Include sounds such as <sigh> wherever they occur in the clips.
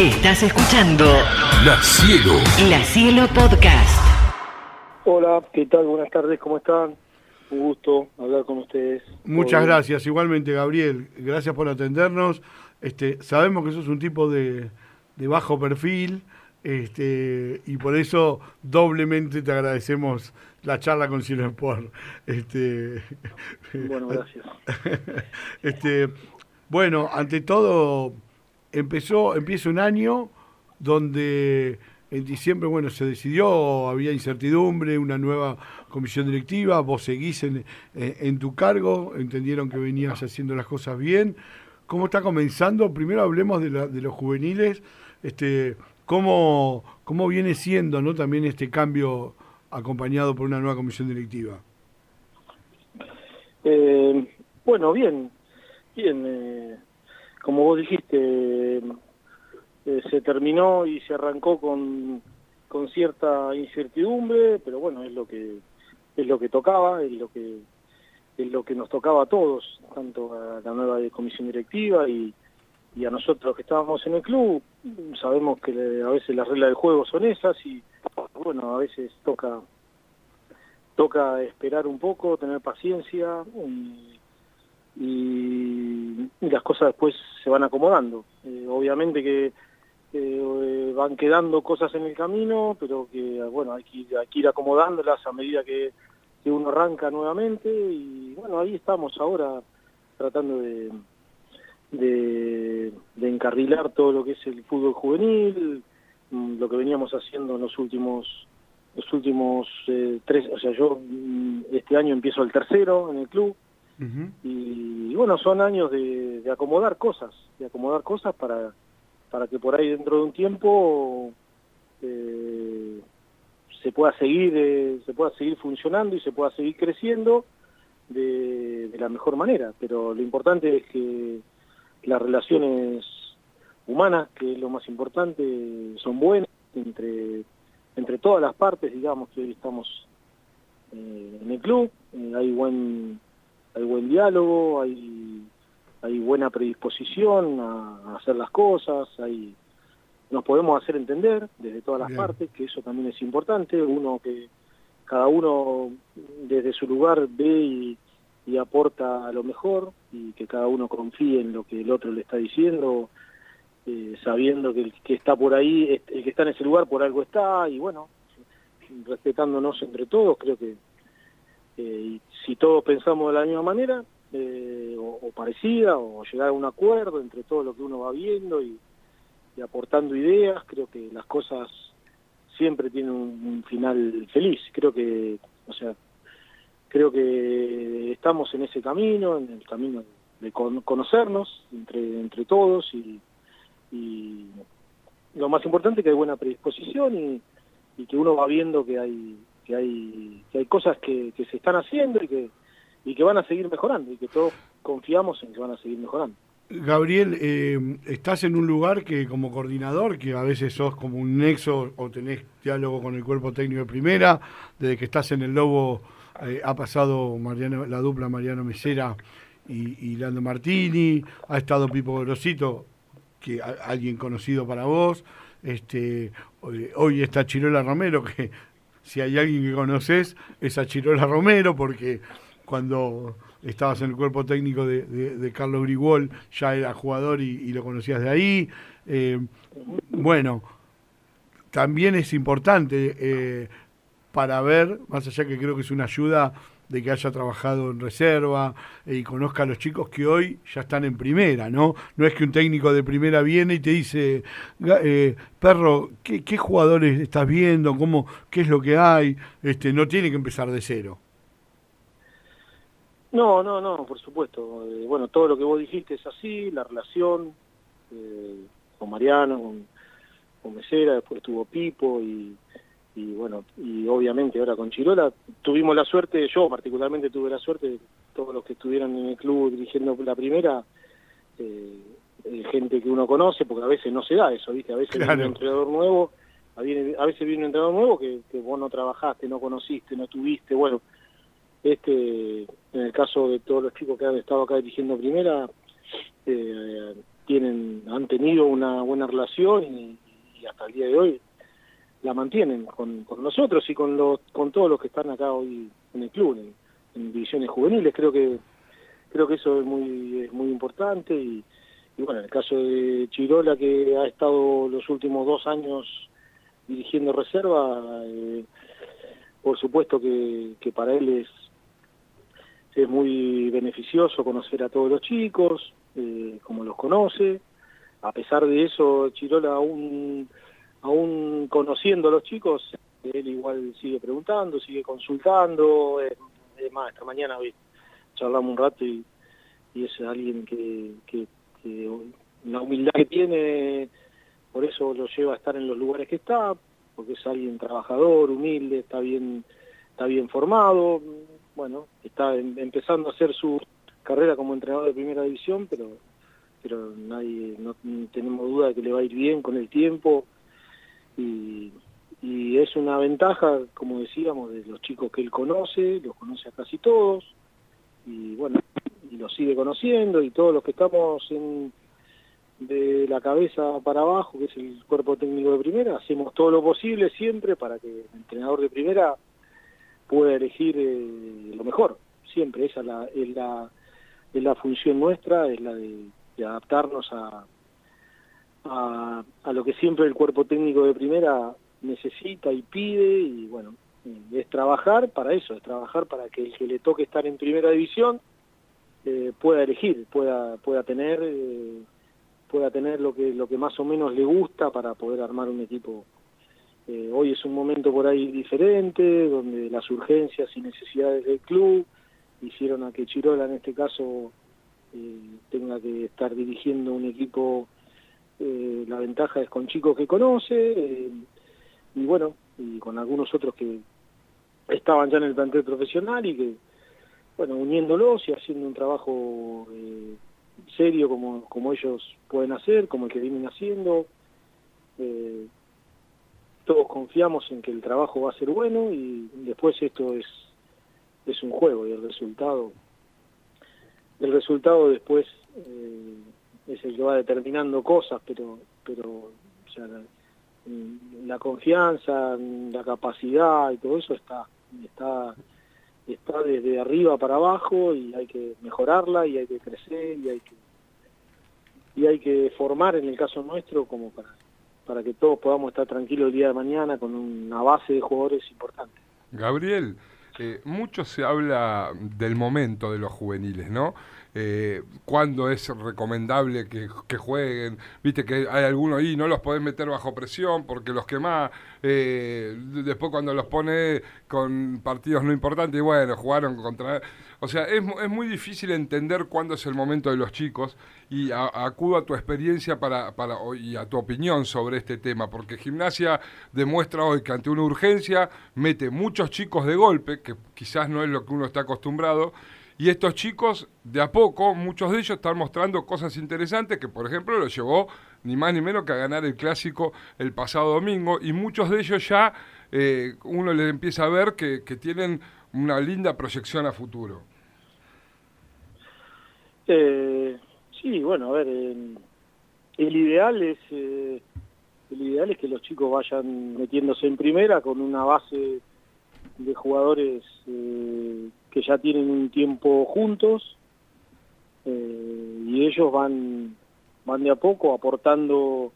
Estás escuchando La Cielo. La Cielo Podcast. Hola, ¿qué tal? Buenas tardes, ¿cómo están? Un gusto hablar con ustedes. Muchas Hoy- gracias, igualmente Gabriel, gracias por atendernos. Este, sabemos que sos un tipo de, de bajo perfil este, y por eso doblemente te agradecemos la charla con Cielo Sport. Este, Bueno, gracias. <laughs> este, bueno, ante todo, empezó, empieza un año donde en diciembre, bueno, se decidió, había incertidumbre, una nueva comisión directiva, vos seguís en, tu cargo, entendieron que venías haciendo las cosas bien. ¿Cómo está comenzando? Primero hablemos de los juveniles, este, cómo, cómo viene siendo ¿no? también este cambio acompañado por una nueva comisión directiva. Eh, bueno, bien, bien. eh, como vos dijiste, eh, se terminó y se arrancó con, con cierta incertidumbre, pero bueno, es lo que es lo que tocaba, es lo que es lo que nos tocaba a todos, tanto a la nueva comisión directiva y, a nosotros que estábamos en el club. Sabemos que a veces las reglas del juego son esas y bueno, a veces toca toca esperar un poco, tener paciencia y- y las cosas después se van acomodando. Eh, obviamente que eh, van quedando cosas en el camino, pero que bueno hay que ir, hay que ir acomodándolas a medida que, uno arranca nuevamente y bueno ahí estamos ahora tratando de, de, de encarrilar todo lo que es el fútbol juvenil, mm, lo que veníamos haciendo en los últimos los últimos eh, tres, o sea, yo mm, este año empiezo el tercero en el club y, bueno, son años de, de acomodar cosas, de acomodar cosas para, para que por ahí dentro de un tiempo eh, se pueda seguir, eh, se pueda seguir funcionando y se pueda seguir creciendo de, de la mejor manera. Pero lo importante es que las relaciones humanas, que es lo más importante, son buenas entre entre todas las partes, digamos que hoy estamos eh, en el club, eh, hay buen hay buen diálogo, hay hay buena predisposición a, a hacer las cosas, hay nos podemos hacer entender desde todas las Bien. partes, que eso también es importante, uno que cada uno desde su lugar ve y, y aporta a lo mejor y que cada uno confíe en lo que el otro le está diciendo, eh, sabiendo que el que está por ahí, el que está en ese lugar por algo está, y bueno, respetándonos entre todos, creo que todos pensamos de la misma manera, eh, o, parecida, o llegar a un acuerdo entre todo lo que uno va viendo y, aportando ideas, creo que las cosas siempre tienen un, final feliz. Creo que, o sea, creo que estamos en ese camino, en el camino de con- conocernos entre, entre todos y, y lo más importante que hay buena predisposición y, y que uno va viendo que hay que hay que hay cosas que, se están haciendo y que y que van a seguir mejorando y que todos confiamos en que van a seguir mejorando. Gabriel, eh, estás en un lugar que como coordinador, que a veces sos como un nexo o tenés diálogo con el cuerpo técnico de primera, desde que estás en el Lobo eh, ha pasado Mariano, la dupla Mariano Mesera y, y Lando Martini, ha estado Pipo Grosito, que alguien conocido para vos, este, hoy, hoy está Chirola Romero, que si hay alguien que conoces es a Chirola Romero, porque cuando estabas en el cuerpo técnico de, de- Carlos Grigol ya era jugador y, y lo conocías de ahí. Eh, bueno, también es importante eh, para ver, más allá que creo que es una ayuda de que haya trabajado en reserva eh, y conozca a los chicos que hoy ya están en primera, ¿no? No es que un técnico de primera viene y te dice, "Ga- eh, perro, ¿qué, jugadores estás viendo? ¿Cómo, ¿Qué es lo que hay? Este, no tiene que empezar de cero. No, no, no, por supuesto. Eh, bueno, todo lo que vos dijiste es así, la relación con Mariano, con, con Mesera, después tuvo Pipo y, y bueno, y obviamente ahora con Chirola tuvimos la suerte, yo particularmente tuve la suerte, todos los que estuvieron en el club dirigiendo la primera, eh, eh, gente que uno conoce, porque a veces no se da eso, ¿viste? A veces Claro. viene un entrenador nuevo, a viene- a veces viene un entrenador nuevo que, que vos no trabajaste, no conociste, no tuviste, bueno, este en el caso de todos los chicos que han estado acá dirigiendo primera, eh, tienen han tenido una buena relación y, hasta el día de hoy la mantienen con, nosotros y con los con todos los que están acá hoy en el club en, divisiones juveniles creo que creo que eso es muy es muy importante y, bueno en el caso de Chirola que ha estado los últimos dos años dirigiendo reserva eh, por supuesto que, que para él es es muy beneficioso conocer a todos los chicos, eh, como los conoce. A pesar de eso, Chirola aún, aún conociendo a los chicos, él igual sigue preguntando, sigue consultando. Es, más, esta mañana charlamos un rato y, es alguien que, que, que la humildad que tiene, por eso lo lleva a estar en los lugares que está, porque es alguien trabajador, humilde, está bien, está bien formado, bueno, está em, empezando a hacer su carrera como entrenador de primera división, pero pero nadie no tenemos duda de que le va a ir bien con el tiempo y, y es una ventaja, como decíamos, de los chicos que él conoce, los conoce a casi todos y bueno, y los sigue conociendo y todos los que estamos en de la cabeza para abajo, que es el cuerpo técnico de primera, hacemos todo lo posible siempre para que el entrenador de primera pueda elegir eh, lo mejor, siempre, esa es la, es la, es la función nuestra, es la de, adaptarnos a, a, a, lo que siempre el cuerpo técnico de primera necesita y pide, y bueno, es trabajar para eso, es trabajar para que el que le toque estar en primera división eh, pueda elegir, pueda, pueda tener... Eh, pueda tener lo que lo que más o menos le gusta para poder armar un equipo. Eh, hoy es un momento por ahí diferente, donde las urgencias y necesidades del club hicieron a que Chirola en este caso eh, tenga que estar dirigiendo un equipo, eh, la ventaja es con chicos que conoce, y bueno, y con algunos otros que estaban ya en el plantel profesional y que, bueno, uniéndolos y haciendo un trabajo serio como, como ellos pueden hacer, como el que vienen haciendo. Eh, todos confiamos en que el trabajo va a ser bueno y después esto es es un juego y el resultado el resultado después eh, es el que va determinando cosas pero pero la, confianza la capacidad y todo eso está está está desde arriba para abajo y hay que mejorarla y hay que crecer y hay que y hay que formar en el caso nuestro como para para que todos podamos estar tranquilos el día de mañana con una base de jugadores importante. Gabriel, eh, mucho se habla del momento de los juveniles, ¿no? Eh, cuándo es recomendable que, jueguen. Viste que hay algunos ahí, no los podés meter bajo presión porque los quemás. Eh, después cuando los pone con partidos no importantes, bueno, jugaron contra... O sea, es, es muy difícil entender cuándo es el momento de los chicos y acudo a tu experiencia para, para, y a tu opinión sobre este tema, porque Gimnasia demuestra hoy que ante una urgencia mete muchos chicos de golpe, que quizás no es lo que uno está acostumbrado, y estos chicos, de a poco, muchos de ellos están mostrando cosas interesantes que, por ejemplo, lo llevó ni más ni menos que a ganar el clásico el pasado domingo. Y muchos de ellos ya eh, uno les empieza a ver que, tienen una linda proyección a futuro. Eh, sí, bueno, a ver, el ideal es eh, el ideal es que los chicos vayan metiéndose en primera con una base de jugadores eh, que ya tienen un tiempo juntos eh, y ellos van van de a poco aportando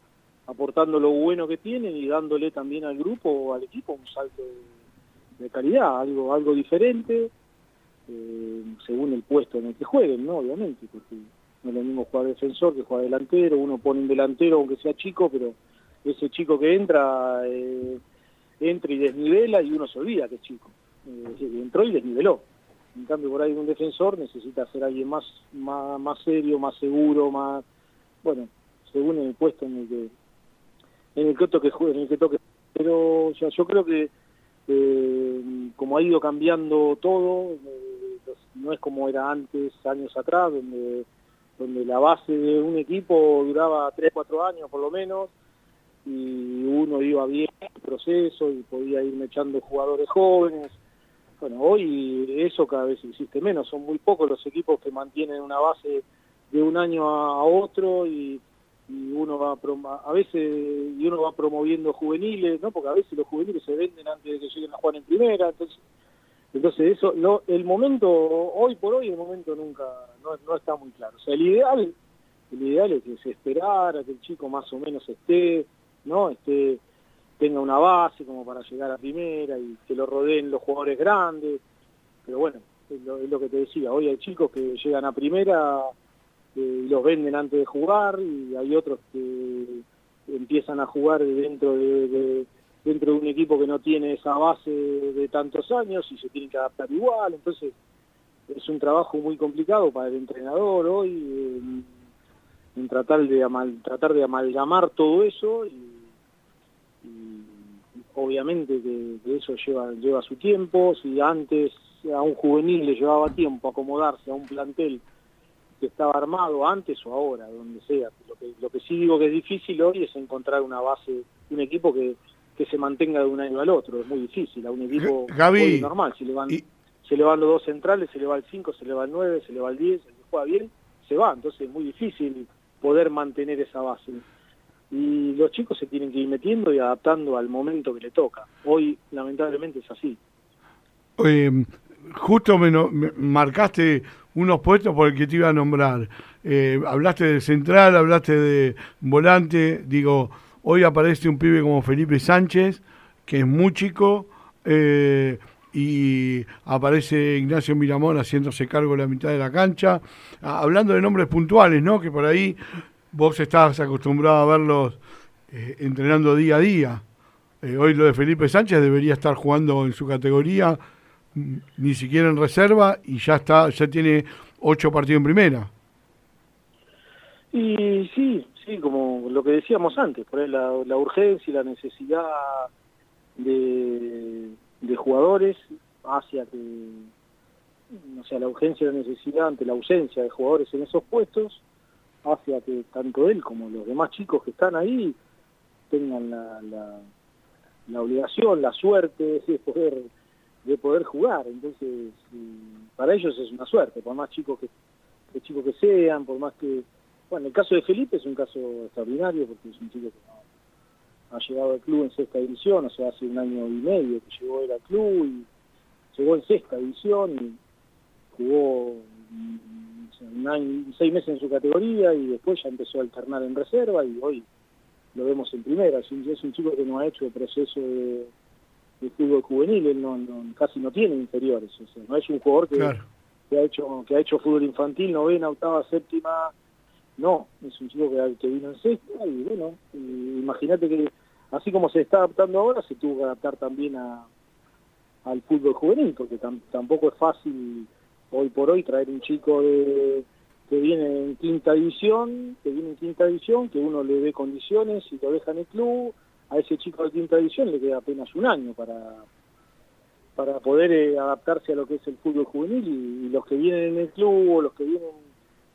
aportando lo bueno que tienen y dándole también al grupo o al equipo un salto de, calidad algo algo diferente eh, según el puesto en el que jueguen no obviamente porque no es lo mismo jugar defensor que jugar delantero. Uno pone un delantero aunque sea chico pero ese chico que entra entra y desnivela y uno se olvida que es chico. Eh, entró y desniveló. En cambio, por ahí un defensor necesita ser alguien más, más, más serio, más seguro, más, bueno, según el puesto en el que, en el que toque en el que toque. Pero o sea, yo creo que eh, como ha ido cambiando todo, eh, no es como era antes, años atrás, donde, donde la base de un equipo duraba 3, 4 años por lo menos, y uno iba bien en el proceso y podía ir echando jugadores jóvenes, bueno, hoy eso cada vez existe menos, son muy pocos los equipos que mantienen una base de un año a, otro y, uno va a veces y uno va promoviendo juveniles, ¿no? Porque a veces los juveniles se venden antes de que lleguen a jugar en primera, entonces entonces eso el momento hoy por hoy el momento nunca no, no está muy claro. O sea, el ideal el ideal es que se esperara que el chico más o menos esté, ¿no? Esté tenga una base como para llegar a primera y que lo rodeen los jugadores grandes. Pero bueno, es lo, que te decía, hoy hay chicos que llegan a primera eh, y los venden antes de jugar y hay otros que empiezan a jugar dentro de, dentro de un equipo que no tiene esa base de tantos años y se tienen que adaptar igual. Entonces es un trabajo muy complicado para el entrenador hoy en, tratar de tratar de amalgamar todo eso y obviamente que, eso lleva, lleva su tiempo, si antes a un juvenil le llevaba tiempo acomodarse a un plantel que estaba armado antes o ahora, donde sea. Lo que, lo que sí digo que es difícil hoy es encontrar una base, un equipo que, que se mantenga de un año al otro, es muy difícil, a un equipo normal, si le van... Se le van los dos centrales, se le va el 5, se le va el 9, se le va el 10, el que juega bien, se va. Entonces es muy difícil poder mantener esa base y los chicos se tienen que ir metiendo y adaptando al momento que le toca. Hoy, lamentablemente, es así. justo me, marcaste unos puestos por el que te iba a nombrar. Eh, hablaste de central, hablaste de volante. Digo, hoy aparece un pibe como Felipe Sánchez, que es muy chico, eh, y aparece Ignacio Miramón haciéndose cargo de la mitad de la cancha. Ah, hablando de nombres puntuales, ¿no? Que por ahí vos estás acostumbrado a verlos eh, entrenando día a día. Eh, hoy lo de Felipe Sánchez debería estar jugando en su categoría, mm, ni siquiera en reserva, y ya está, ya tiene ocho partidos en primera. Y sí, sí, como lo que decíamos antes, por la, la urgencia y la necesidad de, de jugadores hacia que, o sea, la urgencia y la necesidad ante la ausencia de jugadores en esos puestos, hacia que tanto él como los demás chicos que están ahí tengan la, la, obligación, la suerte de poder de poder jugar. Entonces, para ellos es una suerte, por más chicos que, chicos que sean, por más que... Bueno, el caso de Felipe es un caso extraordinario porque es un chico que ha llegado al club en sexta división, o sea, hace un año y medio que llegó él al club y llegó en sexta división y jugó seis meses en su categoría y después ya empezó a alternar en reserva y hoy lo vemos en primera. Es un, es un chico que no ha hecho el proceso de, fútbol juvenil, él no, casi no tiene inferiores, o sea, no es un jugador que, que, ha hecho que ha hecho fútbol infantil, novena, octava, séptima, no, es un chico que, vino en sexta y bueno, imagínate que así como se está adaptando ahora, se tuvo que adaptar también a, al fútbol juvenil, porque tampoco es fácil hoy por hoy traer un chico de, que viene en quinta división, que viene en quinta división, que uno le dé condiciones y lo deja en el club, a ese chico de quinta división le queda apenas un año para para poder eh, adaptarse a lo que es el fútbol juvenil y, los que vienen en el club o los que vienen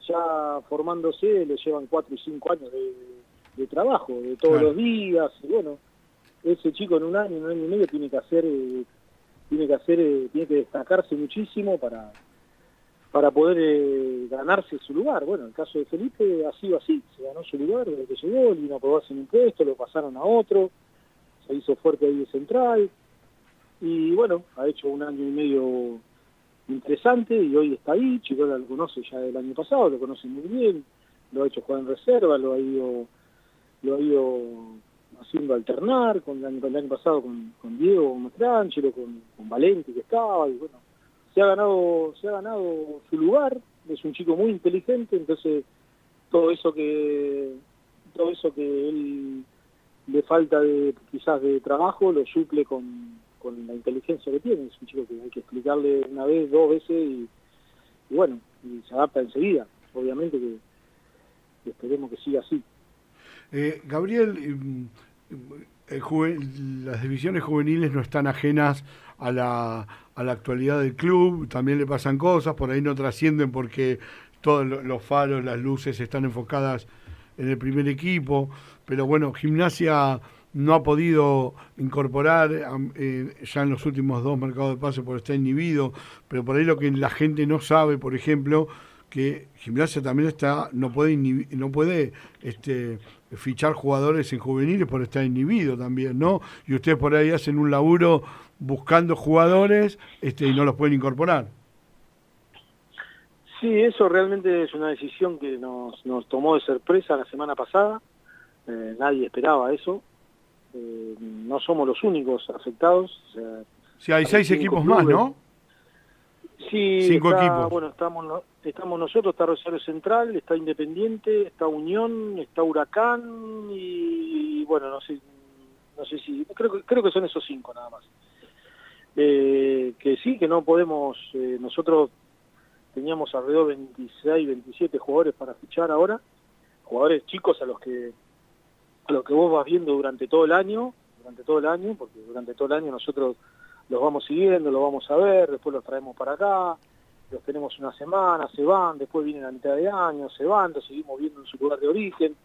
ya formándose le llevan cuatro y cinco años de, trabajo, de todos los días, y bueno, ese chico en un año, en un año y medio tiene que hacer, eh, tiene que hacer, eh, tiene que destacarse muchísimo para para poder eh, ganarse su lugar. Bueno, en el caso de Felipe ha sido así, se ganó su lugar desde que llegó, vino a aprobarse un puesto, lo pasaron a otro, se hizo fuerte ahí de central, y bueno, ha hecho un año y medio interesante y hoy está ahí, Chicola lo conoce ya del año pasado, lo conoce muy bien, lo ha hecho jugar en reserva, lo ha ido, lo ha ido haciendo alternar con el año, pasado con, Diego Mastrangelo, con, con Valente que estaba, y bueno, se ha ganado se ha ganado su lugar es un chico muy inteligente entonces todo eso que todo eso que él le falta de quizás de trabajo lo suple con, la inteligencia que tiene. Es un chico que hay que explicarle una vez dos veces y, bueno y se adapta enseguida. Obviamente que, esperemos que siga así. Eh, Gabriel eh, las divisiones juveniles no están ajenas a la, a la actualidad del club, también le pasan cosas, por ahí no trascienden porque todos los faros, las luces están enfocadas en el primer equipo, pero bueno, gimnasia no ha podido incorporar eh, ya en los últimos dos mercados de pase por estar inhibido, pero por ahí lo que la gente no sabe, por ejemplo, que Gimnasia también está no puede no puede este fichar jugadores en juveniles por estar inhibido también, ¿no? Y ustedes por ahí hacen un laburo buscando jugadores este y no los pueden incorporar. Sí, eso realmente es una decisión que nos, nos tomó de sorpresa la semana pasada. Eh, nadie esperaba eso. Eh, no somos los únicos afectados. O sea, sí, hay seis equipos más, ¿no? Sí, Cinco equipos. Bueno, estamos, estamos nosotros, está Rosario Central, está Independiente, está Unión, está Huracán y, bueno, no sé, no sé si, creo, creo que son esos cinco nada más. Eh, que sí, que no podemos, eh, nosotros teníamos alrededor de 26, 27 jugadores para fichar ahora, jugadores chicos a los que a los que vos vas viendo durante todo el año, durante todo el año, porque durante todo el año nosotros los vamos siguiendo, los vamos a ver, después los traemos para acá, los tenemos una semana, se van, después vienen a mitad de año, se van, los seguimos viendo en su lugar de origen,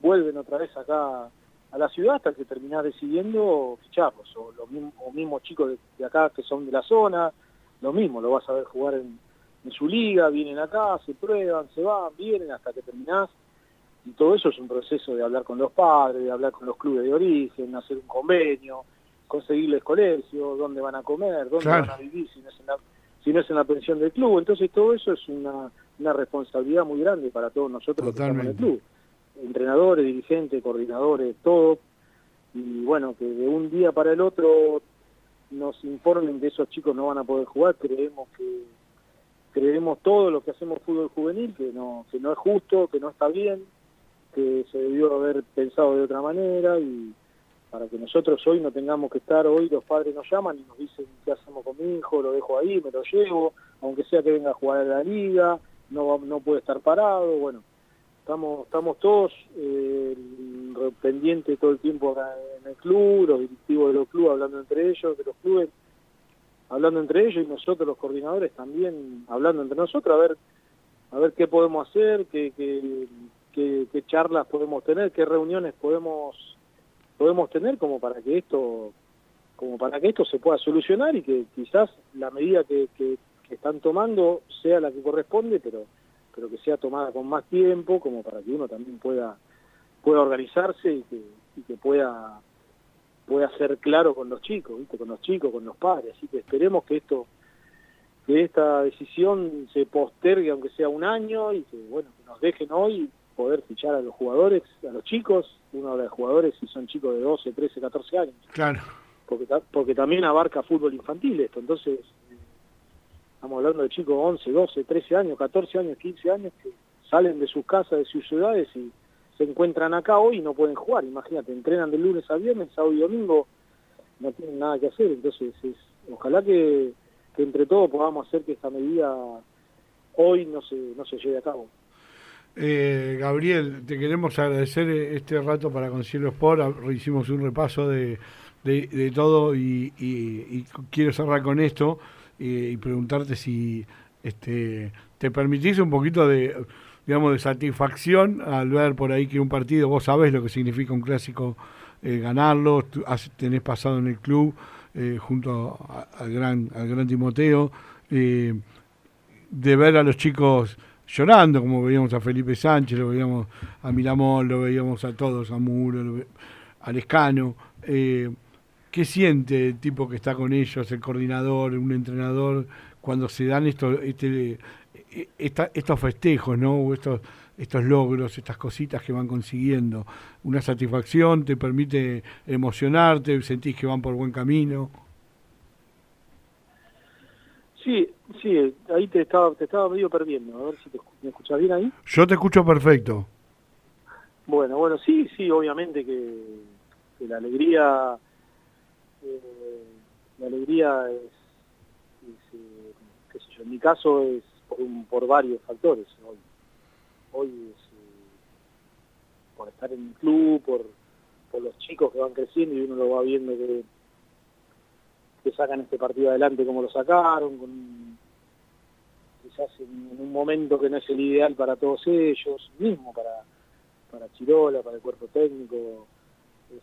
vuelven otra vez acá a la ciudad hasta que terminás decidiendo ficharlos, o los mismos, chicos de, acá que son de la zona, lo mismo, lo vas a ver jugar en, en su liga, vienen acá, se prueban, se van, vienen hasta que terminás, y todo eso es un proceso de hablar con los padres, de hablar con los clubes de origen, hacer un convenio, conseguirles colegio, dónde van a comer, dónde van a vivir si no, es en la, si no es en la pensión del club. Entonces todo eso es una, una responsabilidad muy grande para todos nosotros que estamos en el club. Entrenadores, dirigentes, coordinadores, todo. Y bueno, que de un día para el otro nos informen que esos chicos no van a poder jugar, creemos que creemos todo lo que hacemos fútbol juvenil, que no, que no es justo, que no está bien, que se debió haber pensado de otra manera y para que nosotros hoy no tengamos que estar, hoy los padres nos llaman y nos dicen qué hacemos con mi hijo, lo dejo ahí, me lo llevo, aunque sea que venga a jugar a la liga, no, no puede estar parado, bueno, estamos, estamos todos eh, pendientes todo el tiempo acá en el club, los directivos de los clubes hablando entre ellos, de los clubes, hablando entre ellos y nosotros los coordinadores también hablando entre nosotros, a ver, a ver qué podemos hacer, qué, qué, qué charlas podemos tener, qué reuniones podemos podemos tener como para que esto como para que esto se pueda solucionar y que quizás la medida que, que, están tomando sea la que corresponde pero pero que sea tomada con más tiempo como para que uno también pueda pueda organizarse y que, y que pueda pueda ser claro con los chicos con los chicos con los padres. Así que esperemos que esto que esta decisión se postergue aunque sea un año y que bueno que nos dejen hoy poder fichar a los jugadores, a los chicos, uno de los jugadores si son chicos de 12, 13, 14 años. Claro. Porque, porque también abarca fútbol infantil esto, entonces estamos hablando de chicos de 11, 12, 13 años, 14 años, 15 años que salen de sus casas, de sus ciudades y se encuentran acá hoy y no pueden jugar. Imagínate, entrenan de lunes a viernes, sábado y domingo, no tienen nada que hacer. Entonces, es, ojalá que, que entre todos podamos hacer que esta medida hoy no se, no se lleve a cabo. Eh, Gabriel, te queremos agradecer este rato para Concilio Sport. Hicimos un repaso de, de, todo y, quiero cerrar con esto y preguntarte si este, te permitís un poquito de, digamos, de satisfacción al ver por ahí que un partido, vos sabés lo que significa un clásico eh, ganarlo, tenés pasado en el club eh, junto al gran, al gran Timoteo, de ver a los chicos llorando, como veíamos a Felipe Sánchez, lo veíamos a Miramón, lo veíamos a todos, a Muro, a Lescano. Eh, ¿Qué siente el tipo que está con ellos, el coordinador, un entrenador, cuando se dan estos, este, estos festejos, ¿no? estos, estos logros, estas cositas que van consiguiendo? ¿Una satisfacción te permite emocionarte? ¿Sentís que van por buen camino? Sí, sí, ahí te estaba, te estaba medio perdiendo. A ver si te, me escuchas bien ahí. Yo te escucho perfecto. Bueno, bueno, sí, sí, obviamente que, la alegría, eh, la alegría es, eh, qué sé yo, en mi caso es por, por varios factores. Hoy, hoy es eh, por estar en el club, por, por los chicos que van creciendo y uno lo va viendo que que sacan este partido adelante como lo sacaron, con, quizás en, un momento que no es el ideal para todos ellos, mismo para, para Chirola, para el cuerpo técnico,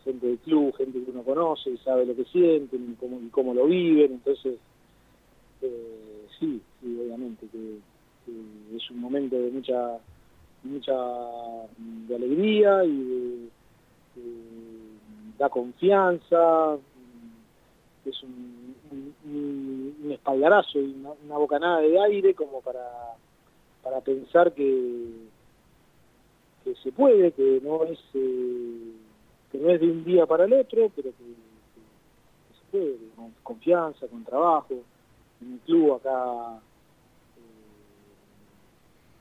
gente del club, gente que uno conoce y sabe lo que sienten y cómo, cómo lo viven, entonces eh, sí, sí, obviamente que, eh, es un momento de mucha mucha de alegría y de, da confianza, es un, un, espaldarazo y una, bocanada de aire como para, para pensar que, que se puede, que no es eh, que no es de un día para el otro, pero que, se puede, con confianza, con trabajo. En un club acá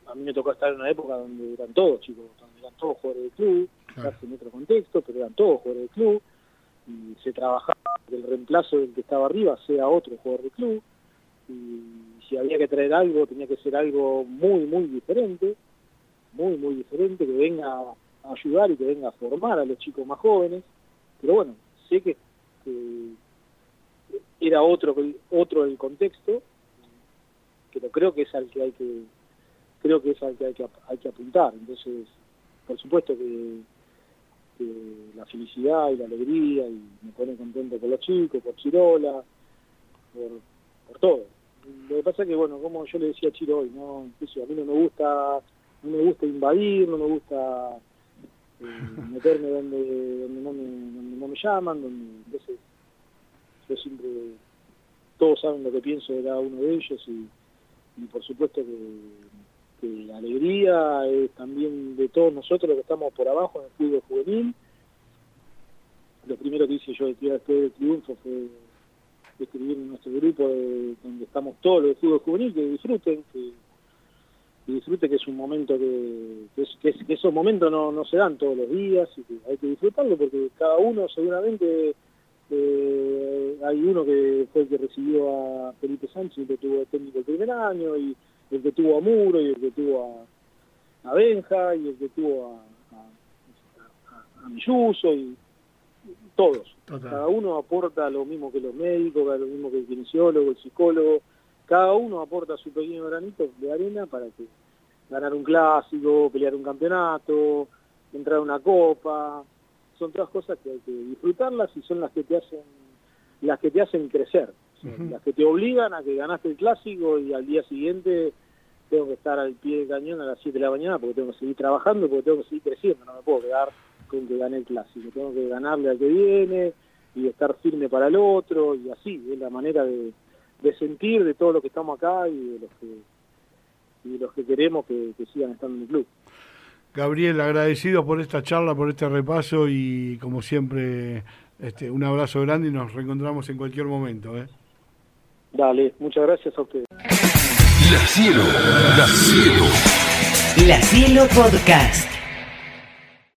a mí me tocó estar en una época donde eran todos chicos, donde eran todos jugadores del club, quizás en otro contexto, pero eran todos jugadores del club, y se trabajaba que el reemplazo del que estaba arriba sea otro jugador del club, y si había que traer algo, tenía que ser algo muy, muy diferente, muy, muy diferente, que venga a ayudar y que venga a formar a los chicos más jóvenes, pero bueno, sé que, era otro, otro el contexto, pero creo que es al que hay que creo que es al que hay que, hay que apuntar. Entonces, por supuesto que, la felicidad y la alegría, y me pone contento por los chicos, por Chirola, por, todo. Lo que pasa es que, bueno, como yo le decía a Chiro hoy, ¿no? a mí no me gusta, no me gusta invadir, no me gusta eh, meterme donde, donde, no me, donde no me llaman, donde, entonces yo siempre, todos saben lo que pienso de cada uno de ellos y, y por supuesto que la alegría es también de todos nosotros los que estamos por abajo en el fútbol juvenil. Lo primero que hice yo después del triunfo fue escribir en nuestro grupo donde estamos todos los de fútbol juvenil, que disfruten, que, disfruten que es un momento que, que, esos momentos no, no se dan todos los días y que hay que disfrutarlo porque cada uno seguramente eh, hay uno que fue el que recibió a Felipe Sánchez que tuvo el técnico el primer año y el que tuvo a Muro y el que tuvo a, a Benja y el que tuvo a, a, a, Milluso y, todos. Cada uno aporta lo mismo que los médicos, lo mismo que el kinesiólogo, el psicólogo. Cada uno aporta su pequeño granito de arena para que ganar un clásico, pelear un campeonato, entrar a una copa. Son todas cosas que hay que disfrutarlas y son las que te hacen las que te hacen crecer las que te obligan a que ganaste el clásico y al día siguiente tengo que estar al pie del cañón a las 7 de la mañana porque tengo que seguir trabajando, porque tengo que seguir creciendo, no me puedo quedar con que gané el clásico, tengo que ganarle al que viene y estar firme para el otro y así, es la manera de, sentir de todos los que estamos acá y de los que, y los que queremos que, sigan estando en el club. Gabriel, agradecido por esta charla, por este repaso y como siempre este, un abrazo grande y nos reencontramos en cualquier momento. ¿eh? Dale, muchas gracias a ustedes. La Cielo, La Cielo. La Cielo Podcast.